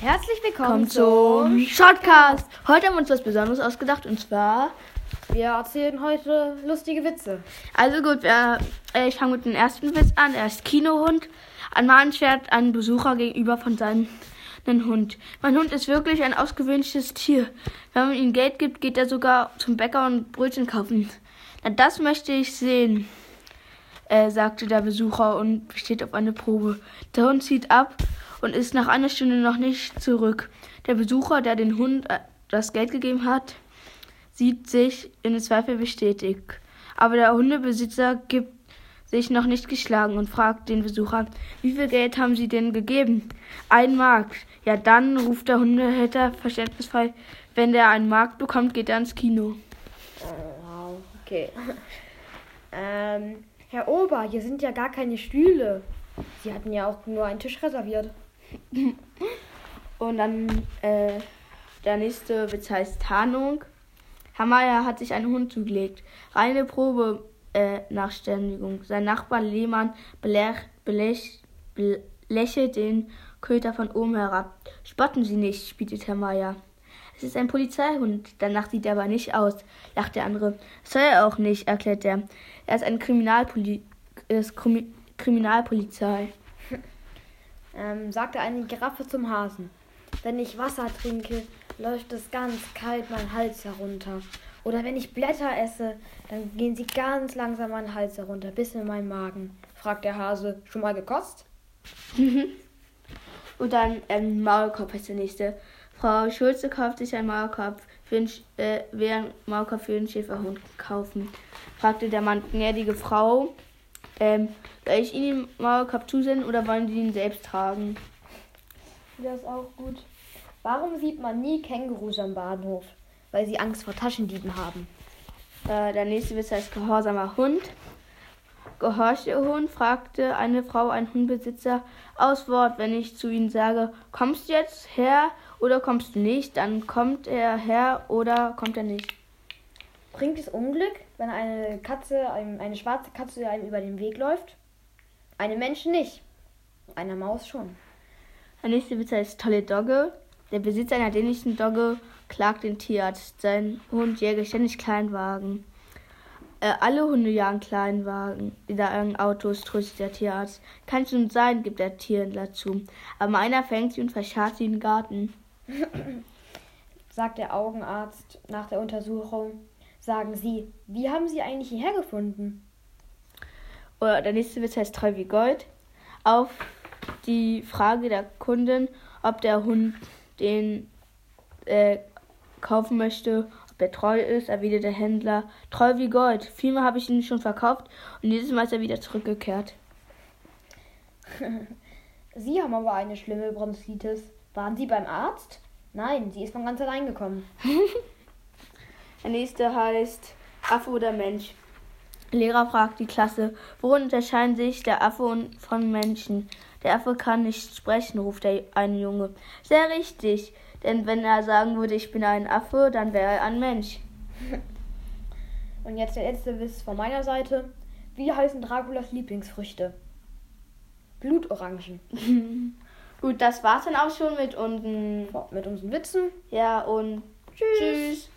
Herzlich willkommen zum. Shortcast. Heute haben wir uns was Besonderes ausgedacht und zwar, Wir erzählen heute lustige Witze. also gut, wir, äh, ich fange mit dem ersten Witz an. Er ist Kinohund. Ein Mann schert einen Besucher gegenüber von seinem Hund. Mein Hund ist wirklich ein ausgewöhnliches Tier. Wenn man ihm Geld gibt, geht er sogar zum Bäcker und Brötchen kaufen. Na, das möchte ich sehen, äh, sagte der Besucher und besteht auf eine Probe. Der Hund zieht ab und ist nach einer Stunde noch nicht zurück. Der Besucher, der den Hund äh, das Geld gegeben hat, sieht sich in Zweifel bestätigt. Aber der Hundebesitzer gibt sich noch nicht geschlagen und fragt den Besucher, wie viel Geld haben Sie denn gegeben? Ein Mark. Ja, dann ruft der Hundehälter verständnisvoll, wenn der einen Mark bekommt, geht er ins Kino. Wow, okay. ähm, Herr Ober, hier sind ja gar keine Stühle. Sie hatten ja auch nur einen Tisch reserviert. Und dann äh, der nächste Witz heißt Tarnung. Herr Meier hat sich einen Hund zugelegt. Reine Probe äh, Nachständigung. Sein Nachbar Lehmann belech, belech, belächelt den Köter von oben herab. Spotten Sie nicht, spietet Herr Meier. Es ist ein Polizeihund. Danach sieht er aber nicht aus, lacht der andere. Soll er auch nicht, erklärt er. Er ist ein Kriminalpoli ist Krimi Kriminalpolizei. Ähm, sagte eine Giraffe zum Hasen. Wenn ich Wasser trinke, läuft es ganz kalt mein Hals herunter. Oder wenn ich Blätter esse, dann gehen sie ganz langsam meinen Hals herunter, bis in meinen Magen. Fragt der Hase, schon mal gekotzt? Und dann ähm, Maulkorb ist der nächste. Frau Schulze kauft sich einen Maulkorb für einen, äh, will einen Maulkorb für einen Schäferhund kaufen. Fragte der Mann gnädige Frau, ähm, soll ich Ihnen den Maulkorb zusenden oder wollen Sie ihn selbst tragen? Das ist auch gut. Warum sieht man nie Kängurus am Bahnhof? Weil sie Angst vor Taschendieben haben. Äh, der nächste Witz heißt gehorsamer Hund. Gehorchte Hund, fragte eine Frau einen Hundbesitzer aus Wort, wenn ich zu ihm sage, kommst du jetzt her oder kommst du nicht, dann kommt er her oder kommt er nicht. Bringt es Unglück, wenn eine Katze, eine schwarze Katze einem über den Weg läuft? Einem Menschen nicht. Einer Maus schon. Der nächste Witz heißt Tolle Dogge. Der Besitzer einer dänischen Dogge klagt den Tierarzt. Sein Hund jäge ständig Kleinwagen. Äh, alle Hunde jagen Kleinwagen. Die jagen Autos, tröstet der Tierarzt. Kann schon sein, gibt der Tierhändler zu. Aber einer fängt sie und verscharrt sie in den Garten. Sagt der Augenarzt nach der Untersuchung. Sagen Sie, wie haben Sie eigentlich hierher gefunden? Oder der nächste Witz heißt Treu wie Gold. Auf die Frage der Kundin, ob der Hund den äh, kaufen möchte, ob er treu ist, erwidert der Händler, treu wie Gold. Viermal habe ich ihn schon verkauft und dieses Mal ist er wieder zurückgekehrt. Sie haben aber eine schlimme Bronchitis. Waren Sie beim Arzt? Nein, sie ist von ganz allein gekommen. Der nächste heißt Affe oder Mensch. Lehrer fragt die Klasse, worin unterscheiden sich der Affe von Menschen? Der Affe kann nicht sprechen, ruft der eine Junge. Sehr richtig, denn wenn er sagen würde, ich bin ein Affe, dann wäre er ein Mensch. Und jetzt der letzte Witz von meiner Seite. Wie heißen Draculas Lieblingsfrüchte? Blutorangen. Gut, das war's dann auch schon mit unten. Mit unseren Witzen. Ja, und Tschüss. tschüss.